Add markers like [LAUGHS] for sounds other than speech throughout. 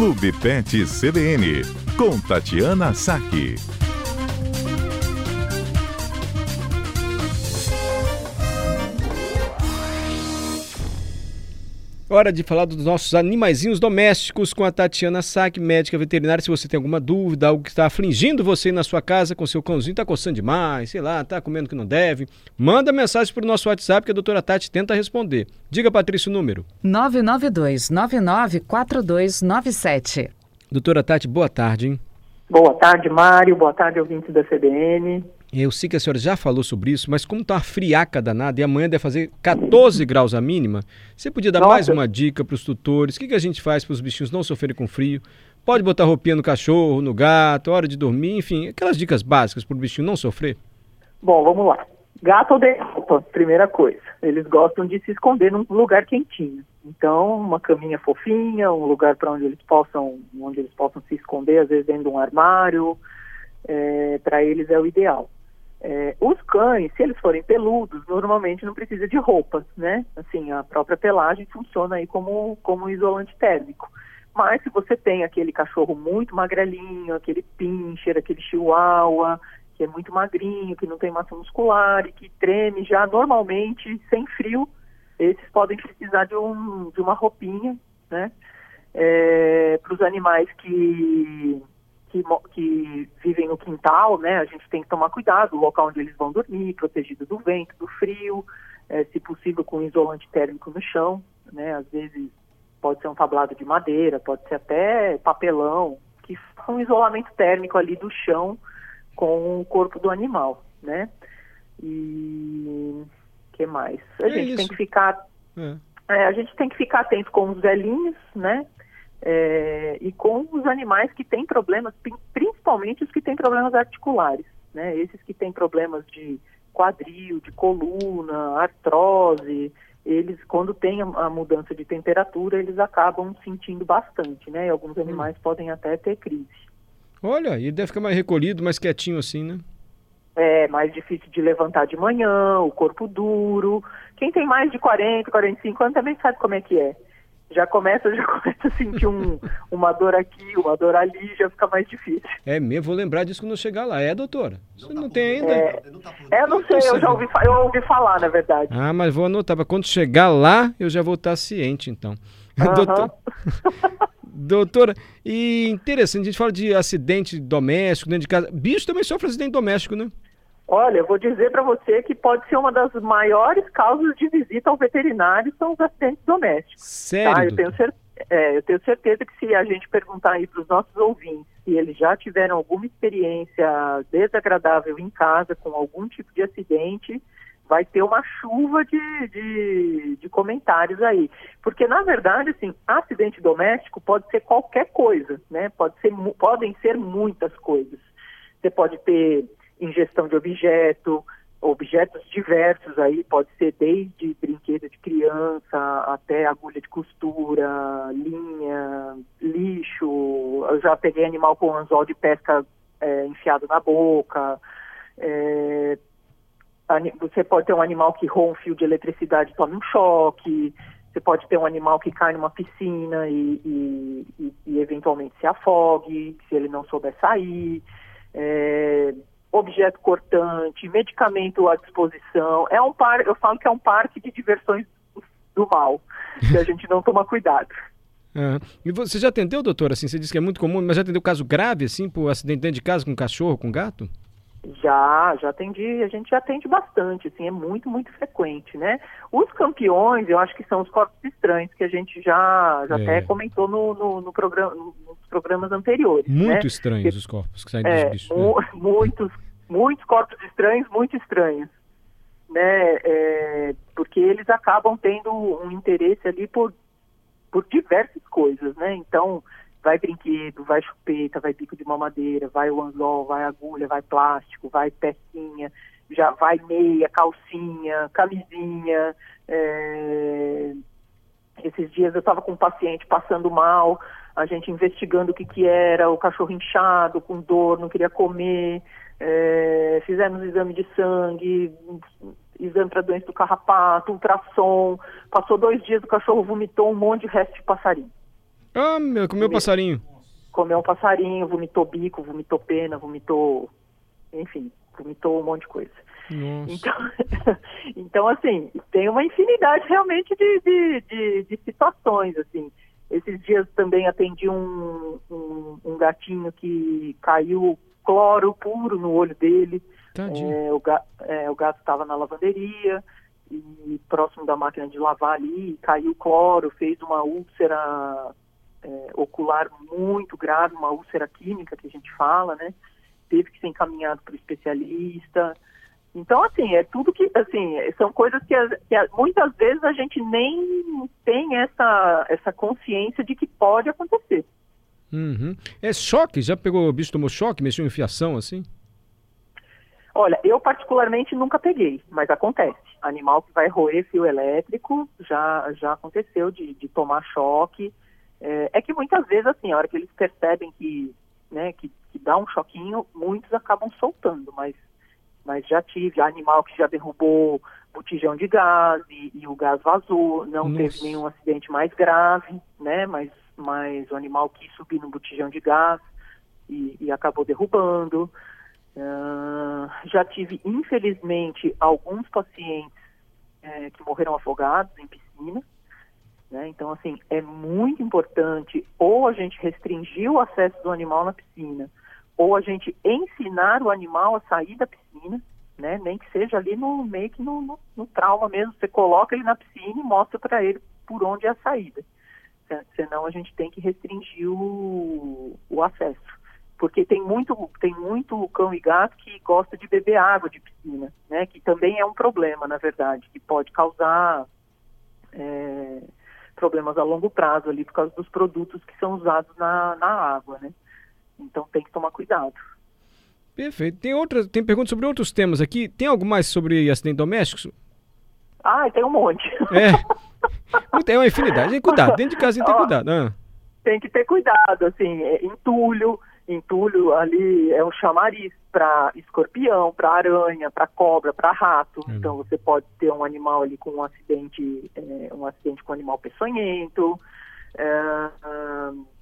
Clube Pet CBN, com Tatiana Saque. Hora de falar dos nossos animaizinhos domésticos com a Tatiana Sack, médica veterinária. Se você tem alguma dúvida, algo que está afligindo você na sua casa com seu cãozinho, está coçando demais, sei lá, está comendo que não deve, manda mensagem para o nosso WhatsApp que a doutora Tati tenta responder. Diga, Patrícia, o número. 992-994297. Doutora Tati, boa tarde, hein? Boa tarde, Mário. Boa tarde, ouvintes da CBN. Eu sei que a senhora já falou sobre isso, mas como está uma friaca danada e amanhã deve fazer 14 graus a mínima, você podia dar Nossa. mais uma dica para os tutores? O que, que a gente faz para os bichinhos não sofrerem com frio? Pode botar roupinha no cachorro, no gato, hora de dormir, enfim, aquelas dicas básicas para o bichinho não sofrer? Bom, vamos lá. Gato odeia roupa, primeira coisa. Eles gostam de se esconder num lugar quentinho. Então, uma caminha fofinha, um lugar para onde eles possam, onde eles possam se esconder, às vezes dentro de um armário, é, para eles é o ideal. É, os cães, se eles forem peludos, normalmente não precisa de roupas, né? Assim, a própria pelagem funciona aí como, como isolante térmico. Mas se você tem aquele cachorro muito magrelinho, aquele pincher, aquele chihuahua, que é muito magrinho, que não tem massa muscular e que treme já normalmente sem frio, esses podem precisar de, um, de uma roupinha, né? É, Para os animais que que, que vivem no quintal, né, a gente tem que tomar cuidado, o local onde eles vão dormir, protegido do vento, do frio, é, se possível com isolante térmico no chão, né, às vezes pode ser um tablado de madeira, pode ser até papelão, que faz um isolamento térmico ali do chão com o corpo do animal, né. E que mais? A é gente isso. tem que ficar é. É, a gente tem que ficar atento com os velhinhos, né? É, e com os animais que têm problemas, principalmente os que têm problemas articulares, né? Esses que têm problemas de quadril, de coluna, artrose, eles quando tem a, mudança de temperatura, eles acabam sentindo bastante, né? E alguns hum. animais hum. podem até ter crise. Olha, e deve ficar mais recolhido, mais quietinho assim, né? É mais difícil de levantar de manhã, o corpo duro. Quem tem mais de 40, 45 anos também sabe como é que é já começa, já [LAUGHS] começa a sentir um, uma dor aqui, uma dor ali, já fica mais difícil. É mesmo, vou lembrar disso quando eu chegar lá. É, doutora? Você não, não tem ainda? É, é, eu não sei, eu já ouvi, eu ouvi falar, na verdade. Ah, mas vou anotar, para quando chegar lá, eu já vou estar ciente, então. [LAUGHS] Uhum. Doutor... doutora, e interessante, a gente fala de acidente doméstico dentro de casa. Bicho também sofre acidente doméstico, né? Olha, eu vou dizer para você que pode ser uma das maiores causas de visita ao veterinário são os acidentes domésticos. Sério? Tá? Eu, tenho cer é, eu tenho certeza que se a gente perguntar aí para os nossos ouvintes se eles já tiveram alguma experiência desagradável em casa com algum tipo de acidente, vai ter uma chuva de, de, de comentários aí. Porque, na verdade, assim, acidente doméstico pode ser qualquer coisa, né? Pode ser, podem ser muitas coisas. Você pode ter ingestão de objeto, objetos diversos aí, pode ser desde brinquedo de criança até agulha de costura, linha, lixo. Eu já peguei animal com anzol de pesca é, enfiado na boca. É, você pode ter um animal que roa um fio de eletricidade e toma um choque. Você pode ter um animal que cai numa piscina e, e, e, e eventualmente se afogue, se ele não souber sair. É, objeto cortante, medicamento à disposição. É um par, eu falo que é um parque de diversões do mal, se a gente não tomar cuidado. [LAUGHS] É. E você já atendeu, doutor? Assim, você disse que é muito comum, mas já atendeu caso grave, assim, por acidente dentro de casa com cachorro, com gato? Já, já atendi, a gente já atende bastante, assim, é muito, muito frequente, né? Os campeões, eu acho que são os corpos estranhos, que a gente já, já é. até comentou no, no, no programa, nos programas anteriores. Muito né? estranhos os corpos que saem é, dos bichos. Mu né? [LAUGHS] Muitos, muitos corpos estranhos, muito estranhos. Né? É, porque eles acabam tendo um interesse ali por, por diversas coisas, né? Então, vai brinquedo, vai chupeta, vai bico de mamadeira, vai o anzol, vai agulha, vai plástico, vai pecinha, já vai meia, calcinha, camisinha. É... Esses dias eu estava com um paciente passando mal, a gente investigando o que, que era, o cachorro inchado, com dor, não queria comer, é... fizemos exame de sangue, exame para doença do carrapato, ultrassom. Passou dois dias, o cachorro vomitou um monte de resto de passarinho. Ah, meu, comeu Comi- passarinho. Comeu um passarinho, vomitou bico, vomitou pena, vomitou, enfim, vomitou um monte de coisa. Nossa. Então, [LAUGHS] então assim, tem uma infinidade realmente de, de, de, de situações, assim. Esses dias também atendi um, um, um gatinho que caiu cloro puro no olho dele. É, o, ga- é, o gato estava na lavanderia e próximo da máquina de lavar ali, caiu cloro, fez uma úlcera é, ocular muito grave, uma úlcera química que a gente fala, né? Teve que ser encaminhado para o especialista. Então, assim, é tudo que, assim, são coisas que, que muitas vezes a gente nem tem essa, essa consciência de que pode acontecer. Uhum. É choque? Já pegou o bicho, tomou choque, mexeu em fiação assim? Olha, eu particularmente nunca peguei, mas acontece. Animal que vai roer fio elétrico já, já aconteceu de, de tomar choque. É, é que muitas vezes, assim, a hora que eles percebem que, né, que, que dá um choquinho, muitos acabam soltando, mas, mas já tive animal que já derrubou botijão de gás e, e o gás vazou, não Nossa. teve nenhum acidente mais grave, né, mas, mas o animal quis subir no botijão de gás e, e acabou derrubando. Ah, já tive, infelizmente, alguns pacientes eh, que morreram afogados em piscina. Né? Então, assim, é muito importante ou a gente restringir o acesso do animal na piscina, ou a gente ensinar o animal a sair da piscina, né? nem que seja ali no meio que no, no, no trauma mesmo. Você coloca ele na piscina e mostra para ele por onde é a saída. Se- Senão a gente tem que restringir o, o acesso porque tem muito tem muito cão e gato que gosta de beber água de piscina, né? Que também é um problema, na verdade, que pode causar é, problemas a longo prazo ali por causa dos produtos que são usados na, na água, né? Então tem que tomar cuidado. Perfeito. Tem outras, tem perguntas sobre outros temas aqui. Tem algo mais sobre acidente doméstico? Ah, tem um monte. É. Tem uma infinidade. Tem cuidado. Dentro de casa tem que ter cuidado. Ah. tem que ter cuidado, assim, é, entulho, entulho ali é um chamariz para escorpião, para aranha, para cobra, para rato. Hum. Então você pode ter um animal ali com um acidente, é, um acidente com um animal peçonhento. É,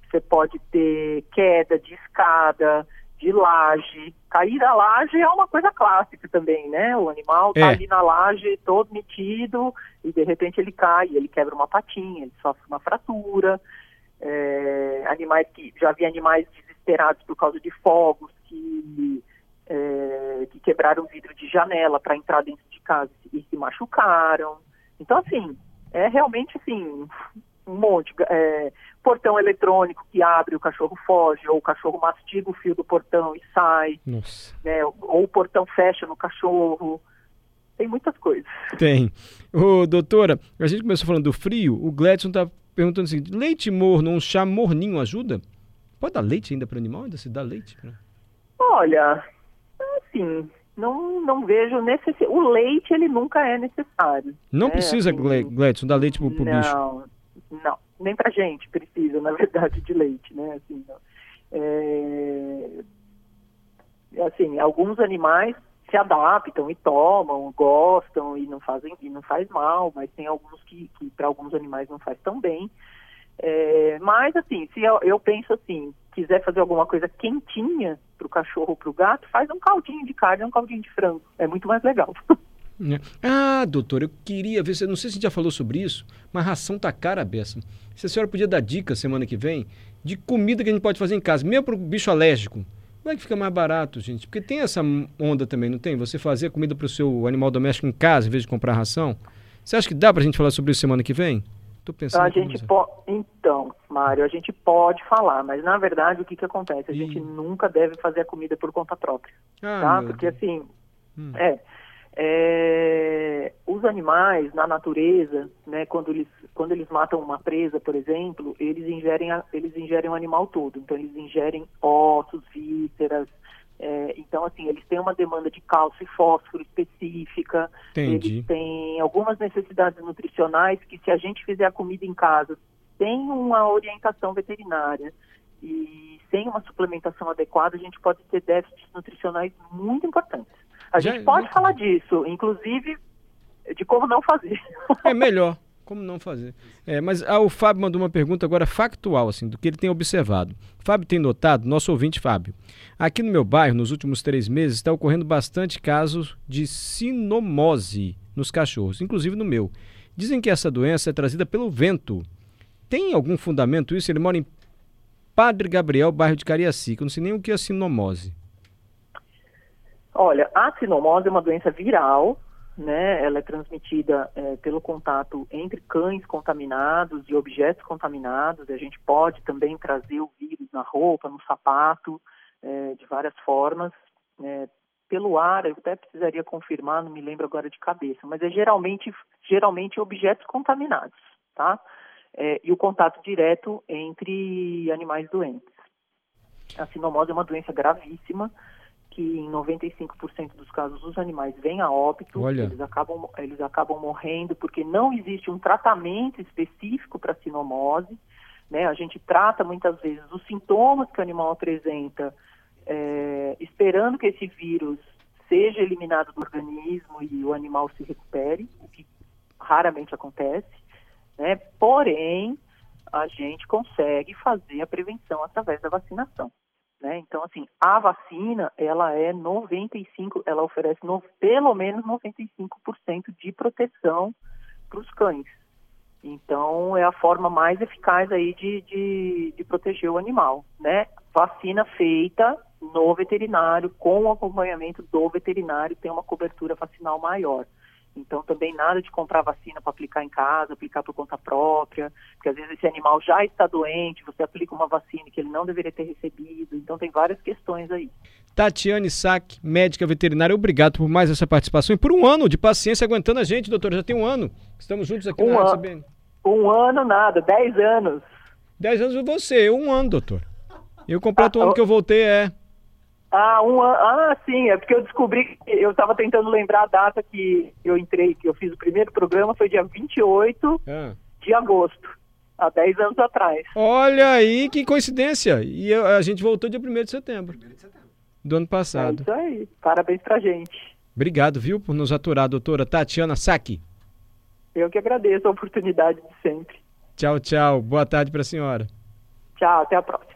você pode ter queda de escada, de laje. Cair da laje é uma coisa clássica também, né? O animal tá É. ali na laje todo metido e de repente ele cai, ele quebra uma patinha, ele sofre uma fratura é, animais que já vi animais desesperados por causa de fogos que é, que quebraram vidro de janela para entrar dentro de casa e se machucaram. Então assim é realmente assim um monte. É, portão eletrônico que abre o cachorro foge ou o cachorro mastiga o fio do portão e sai, né? Ou o portão fecha no cachorro. Tem muitas coisas. Tem. Ô, doutora, a gente começou falando do frio. O Gledson tá perguntando o seguinte: leite morno, um chá morninho ajuda? Pode dar leite ainda para o animal? Ainda se dá leite? pra- Olha, assim, não, não vejo necessidade. O leite, ele nunca é necessário. Não É, precisa, assim, Gle- Gledson, dar leite pro, pro bicho. não, não. Nem pra gente precisa, na verdade, de leite, né? Assim, não. É, assim, alguns animais se adaptam e tomam, gostam e não fazem e não faz mal, mas tem alguns que, que para alguns animais não faz tão bem. É, mas assim, se eu, eu penso assim, quiser fazer alguma coisa quentinha para o cachorro ou para o gato, faz um caldinho de carne, um caldinho de frango, é muito mais legal. [LAUGHS] É. Ah, doutor, eu queria ver, não sei se já falou sobre isso, mas ração tá cara a beça. Se a senhora podia dar dicas semana que vem de comida que a gente pode fazer em casa, mesmo para o bicho alérgico. Como é que fica mais barato, gente? Porque tem essa onda também, não tem? Você fazer comida para o seu animal doméstico em casa em vez de comprar ração. Você acha que dá para a gente falar sobre isso semana que vem? Pensando. A aqui, gente pode. Então, Mário, a gente pode falar, mas na verdade o que, que acontece? A Ih. gente nunca deve fazer a comida por conta própria, Ah, tá? Porque Deus. assim, Hum. é, é, os animais na natureza, né, quando eles, quando eles matam uma presa, por exemplo, eles ingerem, a- eles ingerem o animal todo. Então eles ingerem ossos, vísceras. É, então, assim, eles têm uma demanda de cálcio e fósforo específica. Entendi. Eles têm algumas necessidades nutricionais que, se a gente fizer a comida em casa sem uma orientação veterinária e sem uma suplementação adequada, a gente pode ter déficits nutricionais muito importantes. A Já- gente pode já- falar disso, inclusive de como não fazer. É melhor. [LAUGHS] Como não fazer? É, mas ah, o Fábio mandou uma pergunta agora factual, assim, do que ele tem observado. Fábio tem notado, nosso ouvinte Fábio, aqui no meu bairro, nos últimos três meses, está ocorrendo bastante casos de sinomose nos cachorros, inclusive no meu. Dizem que essa doença é trazida pelo vento. Tem algum fundamento isso? Ele mora em Padre Gabriel, bairro de Cariacica. Não sei nem o que é sinomose. Olha, a sinomose é uma doença viral né, ela é transmitida é, pelo contato entre cães contaminados e objetos contaminados. A gente pode também trazer o vírus na roupa, no sapato, é, de várias formas. É, pelo ar, eu até precisaria confirmar, não me lembro agora de cabeça, mas é geralmente, geralmente objetos contaminados, tá? É, e o contato direto entre animais doentes. A sinomose é uma doença gravíssima, que em 95% dos casos os animais vêm a óbito, Olha. eles acabam, eles acabam morrendo porque não existe um tratamento específico para sinomose. Né? A gente trata muitas vezes os sintomas que o animal apresenta, é, esperando que esse vírus seja eliminado do organismo e o animal se recupere, o que raramente acontece. Né? Porém, a gente consegue fazer a prevenção através da vacinação. Né? Então, assim, a vacina, ela é 95, ela oferece no, pelo menos 95% de proteção para os cães. Então, é a forma mais eficaz aí de, de, de, proteger o animal, né? Vacina feita no veterinário, com o acompanhamento do veterinário, tem uma cobertura vacinal maior. Então, também nada de comprar vacina para aplicar em casa, aplicar por conta própria, porque às vezes esse animal já está doente, você aplica uma vacina que ele não deveria ter recebido. Então, tem várias questões aí. Tatiane Sack, médica veterinária, obrigado por mais essa participação e por um ano de paciência aguentando a gente, doutor. Já tem um ano. Estamos juntos aqui um na ano, CBN. Um ano nada, dez anos. Dez anos você, um ano, doutor. Eu completo ah, o ano que eu voltei, é. Ah, um ano. Ah, sim, é porque eu descobri que eu estava tentando lembrar a data que eu entrei, que eu fiz o primeiro programa, foi dia 28 ah. de agosto, há 10 anos atrás. Olha aí, que coincidência! E eu, a gente voltou dia 1 de setembro. 1 de setembro. Do ano passado. É isso aí. Parabéns pra gente. Obrigado, viu, por nos aturar, doutora Tatiana Saki. Eu que agradeço a oportunidade de sempre. Tchau, tchau. Boa tarde para a senhora. Tchau, até a próxima.